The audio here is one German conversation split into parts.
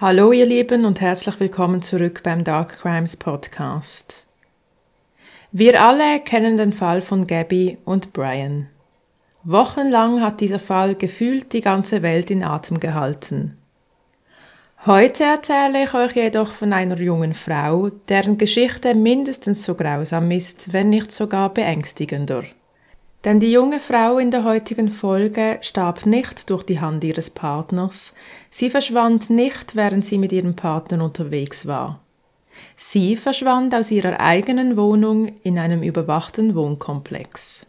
Hallo ihr Lieben und herzlich willkommen zurück beim Dark Crimes Podcast. Wir alle kennen den Fall von Gabby und Brian. Wochenlang hat dieser Fall gefühlt die ganze Welt in Atem gehalten. Heute erzähle ich euch jedoch von einer jungen Frau, deren Geschichte mindestens so grausam ist, wenn nicht sogar beängstigender. Denn die junge Frau in der heutigen Folge starb nicht durch die Hand ihres Partners, sie verschwand nicht, während sie mit ihrem Partner unterwegs war. Sie verschwand aus ihrer eigenen Wohnung in einem überwachten Wohnkomplex.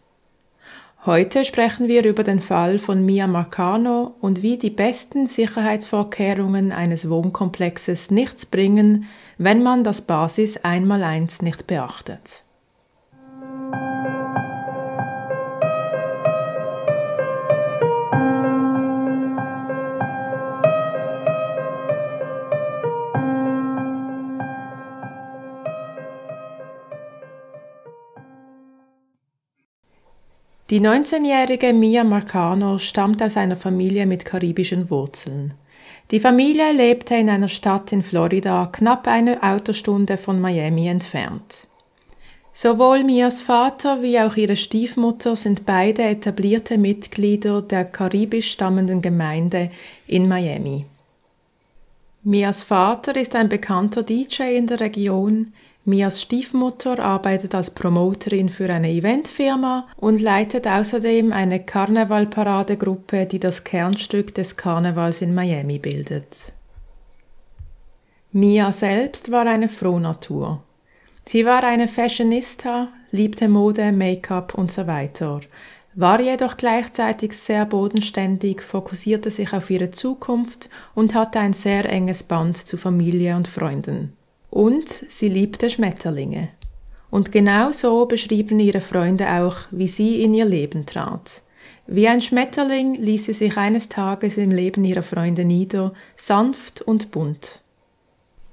Heute sprechen wir über den Fall von Mia Marcano und wie die besten Sicherheitsvorkehrungen eines Wohnkomplexes nichts bringen, wenn man das Basis Einmaleins nicht beachtet. Die 19-jährige Mia Marcano stammt aus einer Familie mit karibischen Wurzeln. Die Familie lebte in einer Stadt in Florida, knapp eine Autostunde von Miami entfernt. Sowohl Mias Vater wie auch ihre Stiefmutter sind beide etablierte Mitglieder der karibisch stammenden Gemeinde in Miami. Mias Vater ist ein bekannter DJ in der Region, Mias Stiefmutter arbeitet als Promoterin für eine Eventfirma und leitet außerdem eine Karnevalparadegruppe, die das Kernstück des Karnevals in Miami bildet. Mia selbst war eine Frohnatur. Sie war eine Fashionista, liebte Mode, Make-up und so weiter, war jedoch gleichzeitig sehr bodenständig, fokussierte sich auf ihre Zukunft und hatte ein sehr enges Band zu Familie und Freunden. Und sie liebte Schmetterlinge. Und genau so beschrieben ihre Freunde auch, wie sie in ihr Leben trat. Wie ein Schmetterling ließ sie sich eines Tages im Leben ihrer Freunde nieder, sanft und bunt.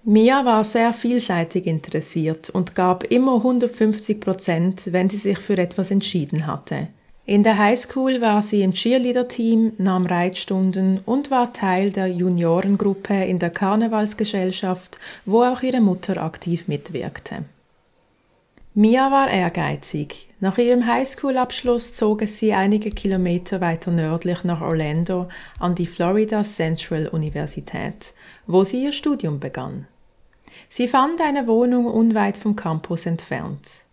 Mia war sehr vielseitig interessiert und gab immer 150 Prozent, wenn sie sich für etwas entschieden hatte. In der Highschool war sie im Cheerleader-Team, nahm Reitstunden und war Teil der Juniorengruppe in der Karnevalsgesellschaft, wo auch ihre Mutter aktiv mitwirkte. Mia war ehrgeizig. Nach ihrem Highschool-Abschluss zog es sie einige Kilometer weiter nördlich nach Orlando an die Florida Central Universität, wo sie ihr Studium begann. Sie fand eine Wohnung unweit vom Campus entfernt.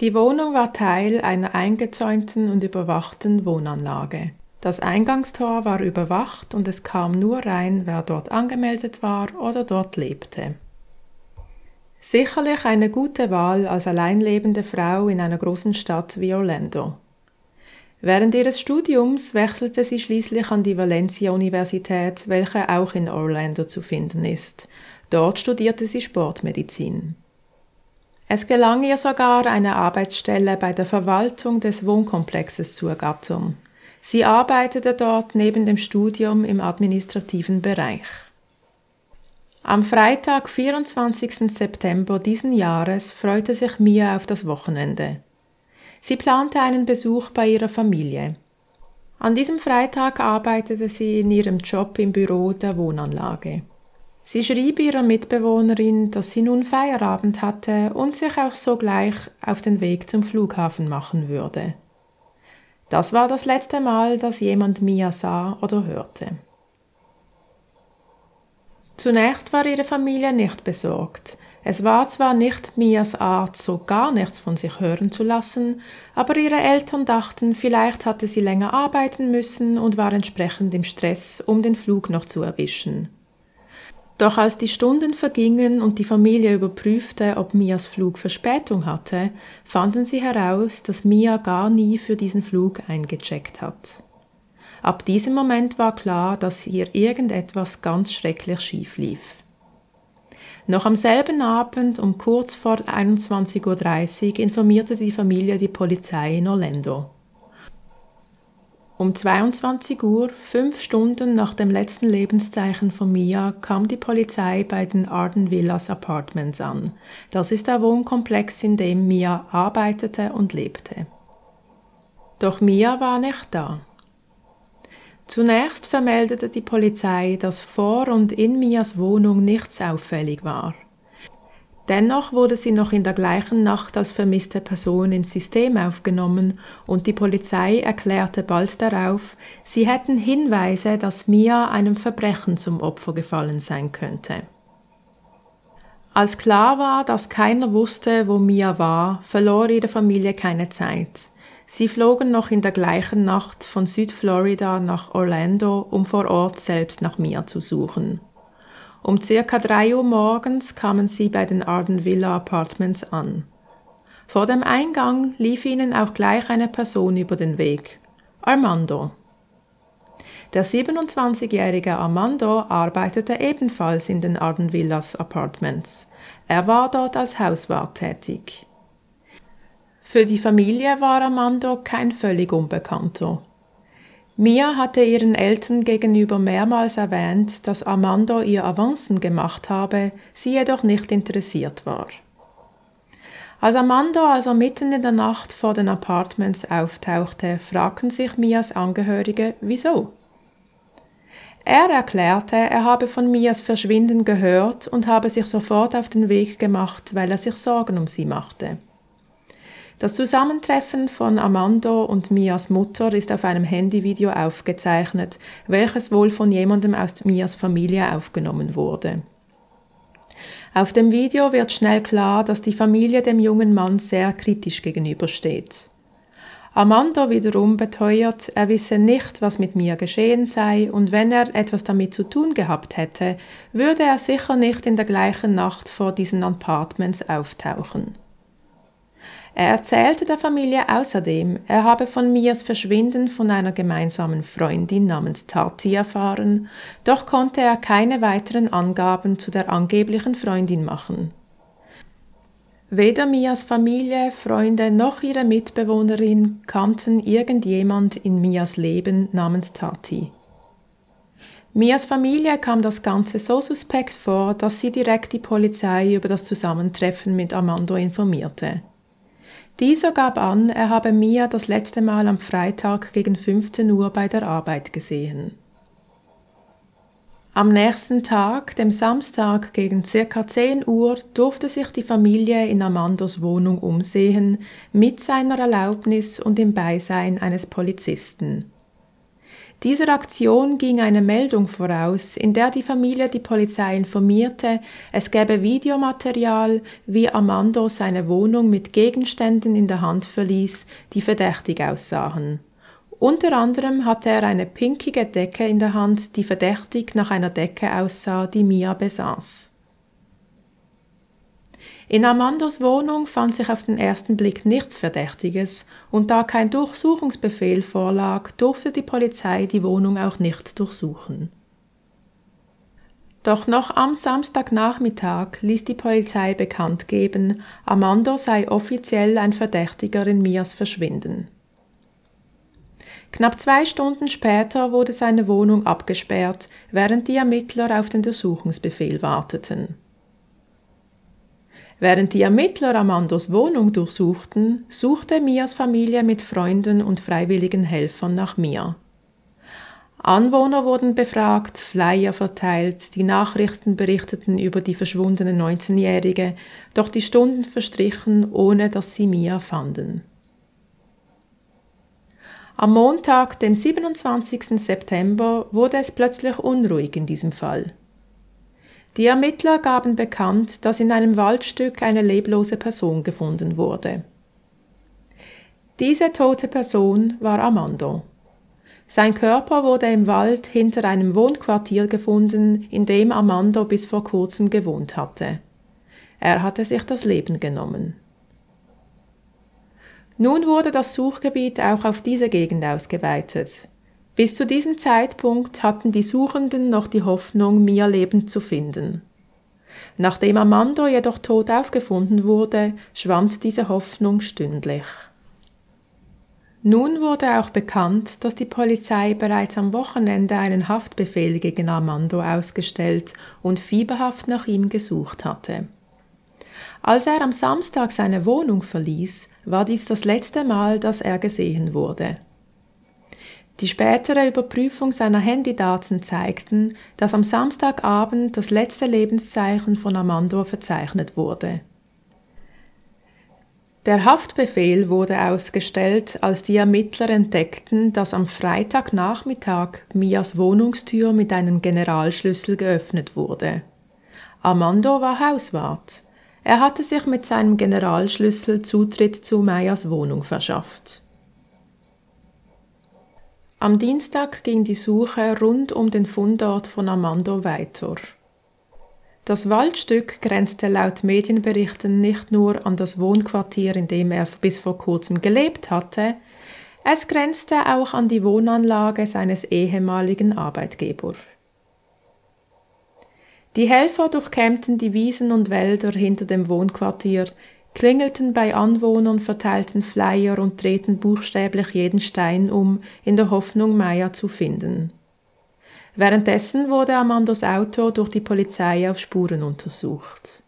Die Wohnung war Teil einer eingezäunten und überwachten Wohnanlage. Das Eingangstor war überwacht und es kam nur rein, wer dort angemeldet war oder dort lebte. Sicherlich eine gute Wahl als alleinlebende Frau in einer großen Stadt wie Orlando. Während ihres Studiums wechselte sie schließlich an die Valencia Universität, welche auch in Orlando zu finden ist. Dort studierte sie Sportmedizin. Es gelang ihr sogar, eine Arbeitsstelle bei der Verwaltung des Wohnkomplexes zu ergattern. Sie arbeitete dort neben dem Studium im administrativen Bereich. Am Freitag, 24. September diesen Jahres, freute sich Mia auf das Wochenende. Sie plante einen Besuch bei ihrer Familie. An diesem Freitag arbeitete sie in ihrem Job im Büro der Wohnanlage. Sie schrieb ihrer Mitbewohnerin, dass sie nun Feierabend hatte und sich auch sogleich auf den Weg zum Flughafen machen würde. Das war das letzte Mal, dass jemand Mia sah oder hörte. Zunächst war ihre Familie nicht besorgt. Es war zwar nicht Mias Art, so gar nichts von sich hören zu lassen, aber ihre Eltern dachten, vielleicht hatte sie länger arbeiten müssen und war entsprechend im Stress, um den Flug noch zu erwischen. Doch als die Stunden vergingen und die Familie überprüfte, ob Mias Flug Verspätung hatte, fanden sie heraus, dass Mia gar nie für diesen Flug eingecheckt hat. Ab diesem Moment war klar, dass hier irgendetwas ganz schrecklich schief lief. Noch am selben Abend um kurz vor 21.30 Uhr informierte die Familie die Polizei in Orlando. Um 22 Uhr, fünf Stunden nach dem letzten Lebenszeichen von Mia, kam die Polizei bei den Arden Villas Apartments an. Das ist der Wohnkomplex, in dem Mia arbeitete und lebte. Doch Mia war nicht da. Zunächst vermeldete die Polizei, dass vor und in Mias Wohnung nichts auffällig war. Dennoch wurde sie noch in der gleichen Nacht als vermisste Person ins System aufgenommen und die Polizei erklärte bald darauf, sie hätten Hinweise, dass Mia einem Verbrechen zum Opfer gefallen sein könnte. Als klar war, dass keiner wusste, wo Mia war, verlor ihre Familie keine Zeit. Sie flogen noch in der gleichen Nacht von Südflorida nach Orlando, um vor Ort selbst nach Mia zu suchen. Um circa drei Uhr morgens kamen sie bei den Arden Villa Apartments an. Vor dem Eingang lief ihnen auch gleich eine Person über den Weg. Armando. Der 27-jährige Armando arbeitete ebenfalls in den Arden Villas Apartments. Er war dort als Hauswart tätig. Für die Familie war Armando kein völlig Unbekannter. Mia hatte ihren Eltern gegenüber mehrmals erwähnt, dass Armando ihr Avancen gemacht habe, sie jedoch nicht interessiert war. Als Armando also mitten in der Nacht vor den Apartments auftauchte, fragten sich Mias Angehörige, wieso. Er erklärte, er habe von Mias Verschwinden gehört und habe sich sofort auf den Weg gemacht, weil er sich Sorgen um sie machte. Das Zusammentreffen von Amando und Mias Mutter ist auf einem Handyvideo aufgezeichnet, welches wohl von jemandem aus Mias Familie aufgenommen wurde. Auf dem Video wird schnell klar, dass die Familie dem jungen Mann sehr kritisch gegenübersteht. Amando wiederum beteuert, er wisse nicht, was mit Mia geschehen sei, und wenn er etwas damit zu tun gehabt hätte, würde er sicher nicht in der gleichen Nacht vor diesen Apartments auftauchen. Er erzählte der Familie außerdem, er habe von Mias Verschwinden von einer gemeinsamen Freundin namens Tati erfahren, doch konnte er keine weiteren Angaben zu der angeblichen Freundin machen. Weder Mias Familie, Freunde noch ihre Mitbewohnerin kannten irgendjemand in Mias Leben namens Tati. Mias Familie kam das Ganze so suspekt vor, dass sie direkt die Polizei über das Zusammentreffen mit Armando informierte. Dieser gab an, er habe Mia das letzte Mal am Freitag gegen 15 Uhr bei der Arbeit gesehen. Am nächsten Tag, dem Samstag gegen circa 10 Uhr, durfte sich die Familie in Amandos Wohnung umsehen, mit seiner Erlaubnis und im Beisein eines Polizisten. Dieser Aktion ging eine Meldung voraus, in der die Familie die Polizei informierte, es gäbe Videomaterial, wie Armando seine Wohnung mit Gegenständen in der Hand verließ, die verdächtig aussahen. Unter anderem hatte er eine pinkige Decke in der Hand, die verdächtig nach einer Decke aussah, die Mia besaß. In Amandos Wohnung fand sich auf den ersten Blick nichts Verdächtiges, und da kein Durchsuchungsbefehl vorlag, durfte die Polizei die Wohnung auch nicht durchsuchen. Doch noch am Samstagnachmittag ließ die Polizei bekannt geben, Amando sei offiziell ein Verdächtiger in Mias Verschwinden. Knapp zwei Stunden später wurde seine Wohnung abgesperrt, während die Ermittler auf den Durchsuchungsbefehl warteten. Während die Ermittler Amandos Wohnung durchsuchten, suchte Mias Familie mit Freunden und freiwilligen Helfern nach Mia. Anwohner wurden befragt, Flyer verteilt, die Nachrichten berichteten über die verschwundene 19-Jährige, doch die Stunden verstrichen, ohne dass sie Mia fanden. Am Montag, dem 27. September, wurde es plötzlich unruhig in diesem Fall. Die Ermittler gaben bekannt, dass in einem Waldstück eine leblose Person gefunden wurde. Diese tote Person war Armando. Sein Körper wurde im Wald hinter einem Wohnquartier gefunden, in dem Armando bis vor kurzem gewohnt hatte. Er hatte sich das Leben genommen. Nun wurde das Suchgebiet auch auf diese Gegend ausgeweitet. Bis zu diesem Zeitpunkt hatten die Suchenden noch die Hoffnung, Mia lebend zu finden. Nachdem Amando jedoch tot aufgefunden wurde, schwand diese Hoffnung stündlich. Nun wurde auch bekannt, dass die Polizei bereits am Wochenende einen Haftbefehl gegen Armando ausgestellt und fieberhaft nach ihm gesucht hatte. Als er am Samstag seine Wohnung verließ, war dies das letzte Mal, dass er gesehen wurde. Die spätere Überprüfung seiner Handydaten zeigten, dass am Samstagabend das letzte Lebenszeichen von Armando verzeichnet wurde. Der Haftbefehl wurde ausgestellt, als die Ermittler entdeckten, dass am Freitagnachmittag Mias Wohnungstür mit einem Generalschlüssel geöffnet wurde. Armando war Hauswart. Er hatte sich mit seinem Generalschlüssel Zutritt zu Meyers Wohnung verschafft. Am Dienstag ging die Suche rund um den Fundort von Armando weiter. Das Waldstück grenzte laut Medienberichten nicht nur an das Wohnquartier, in dem er bis vor kurzem gelebt hatte, es grenzte auch an die Wohnanlage seines ehemaligen Arbeitgebers. Die Helfer durchkämmten die Wiesen und Wälder hinter dem Wohnquartier, klingelten bei Anwohnern, verteilten Flyer und drehten buchstäblich jeden Stein um, in der Hoffnung, Maya zu finden. Währenddessen wurde Amandos Auto durch die Polizei auf Spuren untersucht.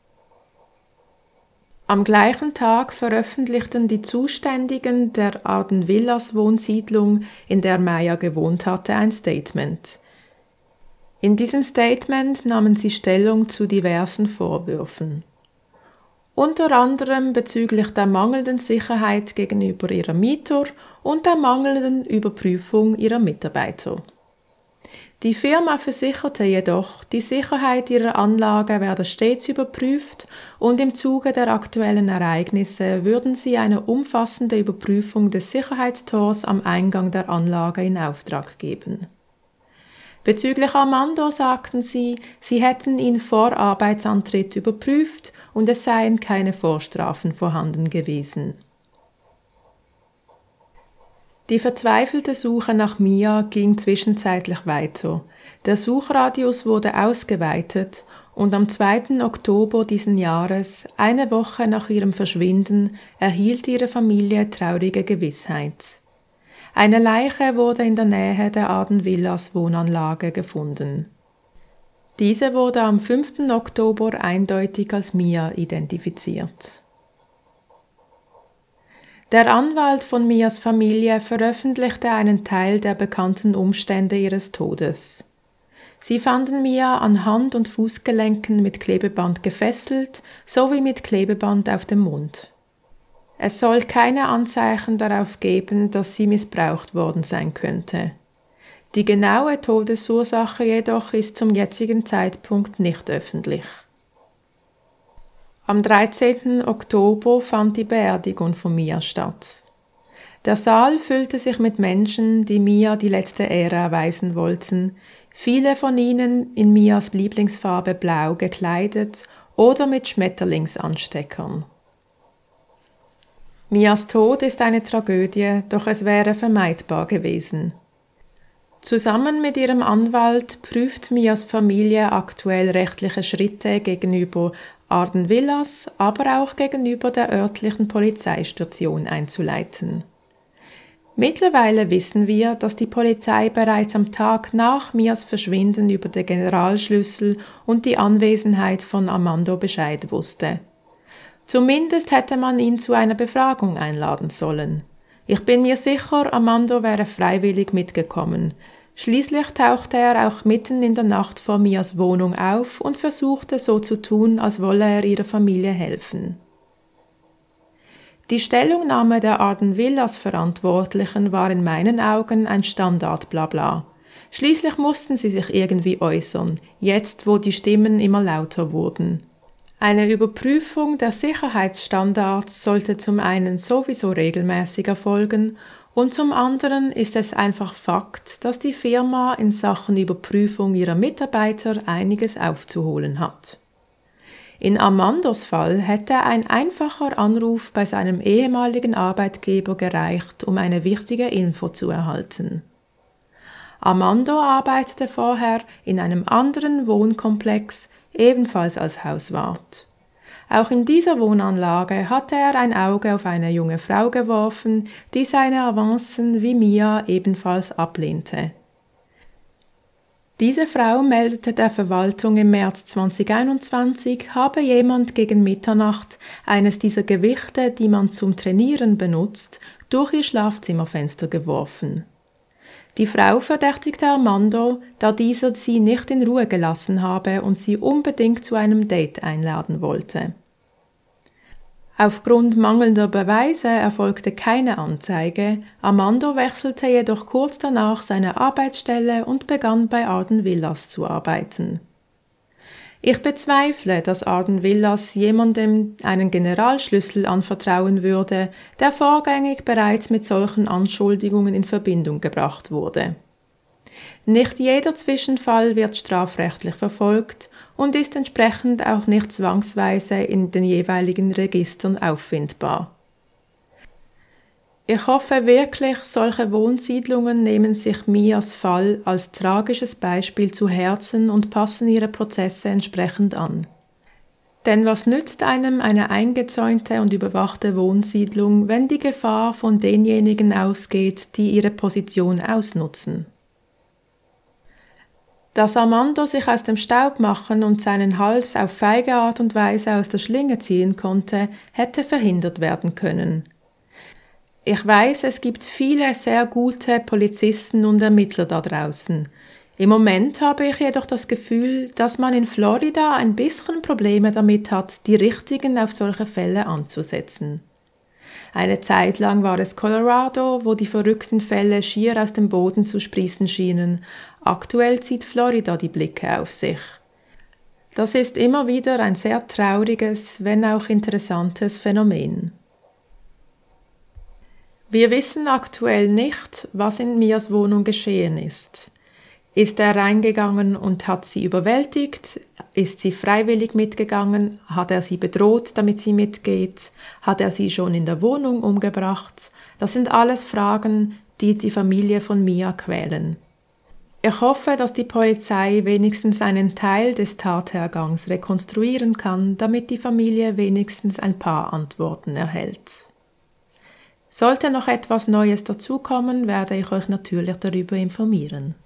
Am gleichen Tag veröffentlichten die Zuständigen der Arden Villas Wohnsiedlung, in der Maya gewohnt hatte, ein Statement. In diesem Statement nahmen sie Stellung zu diversen Vorwürfen. Unter anderem bezüglich der mangelnden Sicherheit gegenüber ihrer Mieter und der mangelnden Überprüfung ihrer Mitarbeiter. Die Firma versicherte jedoch, die Sicherheit ihrer Anlage werde stets überprüft und im Zuge der aktuellen Ereignisse würden sie eine umfassende Überprüfung des Sicherheitstors am Eingang der Anlage in Auftrag geben. Bezüglich Armando sagten sie, sie hätten ihn vor Arbeitsantritt überprüft und es seien keine Vorstrafen vorhanden gewesen. Die verzweifelte Suche nach Mia ging zwischenzeitlich weiter. Der Suchradius wurde ausgeweitet und am 2. Oktober diesen Jahres, eine Woche nach ihrem Verschwinden, erhielt ihre Familie traurige Gewissheit. Eine Leiche wurde in der Nähe der Adenvillas Wohnanlage gefunden. Diese wurde am 5. Oktober eindeutig als Mia identifiziert. Der Anwalt von Mias Familie veröffentlichte einen Teil der bekannten Umstände ihres Todes. Sie fanden Mia an Hand- und Fußgelenken mit Klebeband gefesselt sowie mit Klebeband auf dem Mund. Es soll keine Anzeichen darauf geben, dass sie missbraucht worden sein könnte. Die genaue Todesursache jedoch ist zum jetzigen Zeitpunkt nicht öffentlich. Am 13. Oktober fand die Beerdigung von Mia statt. Der Saal füllte sich mit Menschen, die Mia die letzte Ehre erweisen wollten, viele von ihnen in Mias Lieblingsfarbe blau gekleidet oder mit Schmetterlingsansteckern. Mias Tod ist eine Tragödie, doch es wäre vermeidbar gewesen. Zusammen mit ihrem Anwalt prüft Mias Familie aktuell rechtliche Schritte gegenüber Arden Villas, aber auch gegenüber der örtlichen Polizeistation einzuleiten. Mittlerweile wissen wir, dass die Polizei bereits am Tag nach Mias Verschwinden über den Generalschlüssel und die Anwesenheit von Armando Bescheid wusste. Zumindest hätte man ihn zu einer Befragung einladen sollen. Ich bin mir sicher, Armando wäre freiwillig mitgekommen. Schließlich tauchte er auch mitten in der Nacht vor Mias Wohnung auf und versuchte so zu tun, als wolle er ihrer Familie helfen. Die Stellungnahme der Arden Villas Verantwortlichen war in meinen Augen ein Standard Blabla. Schließlich mussten sie sich irgendwie äußern, jetzt wo die Stimmen immer lauter wurden. Eine Überprüfung der Sicherheitsstandards sollte zum einen sowieso regelmäßig erfolgen und zum anderen ist es einfach Fakt, dass die Firma in Sachen Überprüfung ihrer Mitarbeiter einiges aufzuholen hat. In Amandos Fall hätte ein einfacher Anruf bei seinem ehemaligen Arbeitgeber gereicht, um eine wichtige Info zu erhalten. Amando arbeitete vorher in einem anderen Wohnkomplex, ebenfalls als Hauswart. Auch in dieser Wohnanlage hatte er ein Auge auf eine junge Frau geworfen, die seine Avancen wie Mia ebenfalls ablehnte. Diese Frau meldete der Verwaltung im März 2021, habe jemand gegen Mitternacht eines dieser Gewichte, die man zum Trainieren benutzt, durch ihr Schlafzimmerfenster geworfen. Die Frau verdächtigte Armando, da dieser sie nicht in Ruhe gelassen habe und sie unbedingt zu einem Date einladen wollte. Aufgrund mangelnder Beweise erfolgte keine Anzeige, Armando wechselte jedoch kurz danach seine Arbeitsstelle und begann bei Arden Villas zu arbeiten. Ich bezweifle, dass Arden Villas jemandem einen Generalschlüssel anvertrauen würde, der vorgängig bereits mit solchen Anschuldigungen in Verbindung gebracht wurde. Nicht jeder Zwischenfall wird strafrechtlich verfolgt und ist entsprechend auch nicht zwangsweise in den jeweiligen Registern auffindbar. Ich hoffe wirklich, solche Wohnsiedlungen nehmen sich Mias Fall als tragisches Beispiel zu Herzen und passen ihre Prozesse entsprechend an. Denn was nützt einem eine eingezäunte und überwachte Wohnsiedlung, wenn die Gefahr von denjenigen ausgeht, die ihre Position ausnutzen? Dass Armando sich aus dem Staub machen und seinen Hals auf feige Art und Weise aus der Schlinge ziehen konnte, hätte verhindert werden können. Ich weiß, es gibt viele sehr gute Polizisten und Ermittler da draußen. Im Moment habe ich jedoch das Gefühl, dass man in Florida ein bisschen Probleme damit hat, die richtigen auf solche Fälle anzusetzen. Eine Zeit lang war es Colorado, wo die verrückten Fälle schier aus dem Boden zu sprießen schienen. Aktuell zieht Florida die Blicke auf sich. Das ist immer wieder ein sehr trauriges, wenn auch interessantes Phänomen. Wir wissen aktuell nicht, was in Mias Wohnung geschehen ist. Ist er reingegangen und hat sie überwältigt? Ist sie freiwillig mitgegangen? Hat er sie bedroht, damit sie mitgeht? Hat er sie schon in der Wohnung umgebracht? Das sind alles Fragen, die die Familie von Mia quälen. Ich hoffe, dass die Polizei wenigstens einen Teil des Tathergangs rekonstruieren kann, damit die Familie wenigstens ein paar Antworten erhält. Sollte noch etwas Neues dazukommen, werde ich euch natürlich darüber informieren.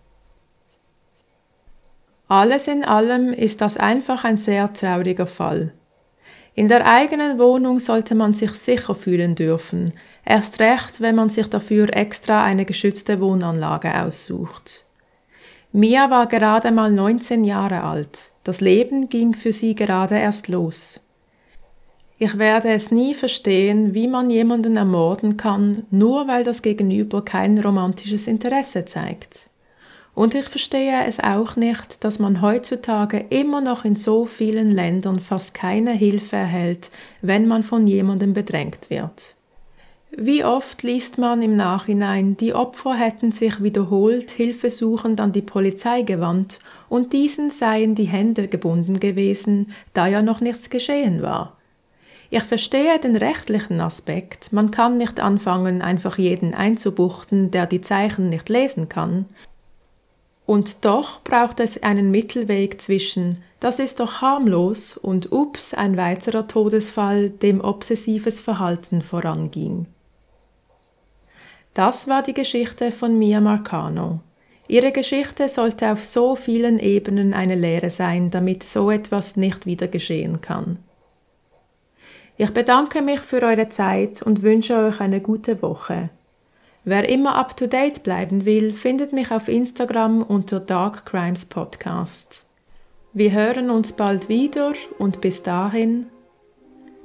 Alles in allem ist das einfach ein sehr trauriger Fall. In der eigenen Wohnung sollte man sich sicher fühlen dürfen, erst recht, wenn man sich dafür extra eine geschützte Wohnanlage aussucht. Mia war gerade mal 19 Jahre alt. Das Leben ging für sie gerade erst los. Ich werde es nie verstehen, wie man jemanden ermorden kann, nur weil das Gegenüber kein romantisches Interesse zeigt. Und ich verstehe es auch nicht, dass man heutzutage immer noch in so vielen Ländern fast keine Hilfe erhält, wenn man von jemandem bedrängt wird. Wie oft liest man im Nachhinein, die Opfer hätten sich wiederholt hilfesuchend an die Polizei gewandt und diesen seien die Hände gebunden gewesen, da ja noch nichts geschehen war. Ich verstehe den rechtlichen Aspekt. Man kann nicht anfangen, einfach jeden einzubuchten, der die Zeichen nicht lesen kann. Und doch braucht es einen Mittelweg zwischen das ist doch harmlos und ups, ein weiterer Todesfall, dem obsessives Verhalten voranging. Das war die Geschichte von Mia Marcano. Ihre Geschichte sollte auf so vielen Ebenen eine Lehre sein, damit so etwas nicht wieder geschehen kann. Ich bedanke mich für eure Zeit und wünsche euch eine gute Woche. Wer immer up to date bleiben will, findet mich auf Instagram unter Dark Crimes Podcast. Wir hören uns bald wieder und bis dahin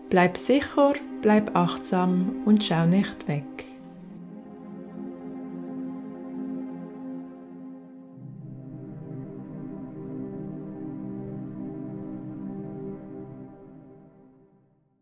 bleib sicher, bleib achtsam und schau nicht weg.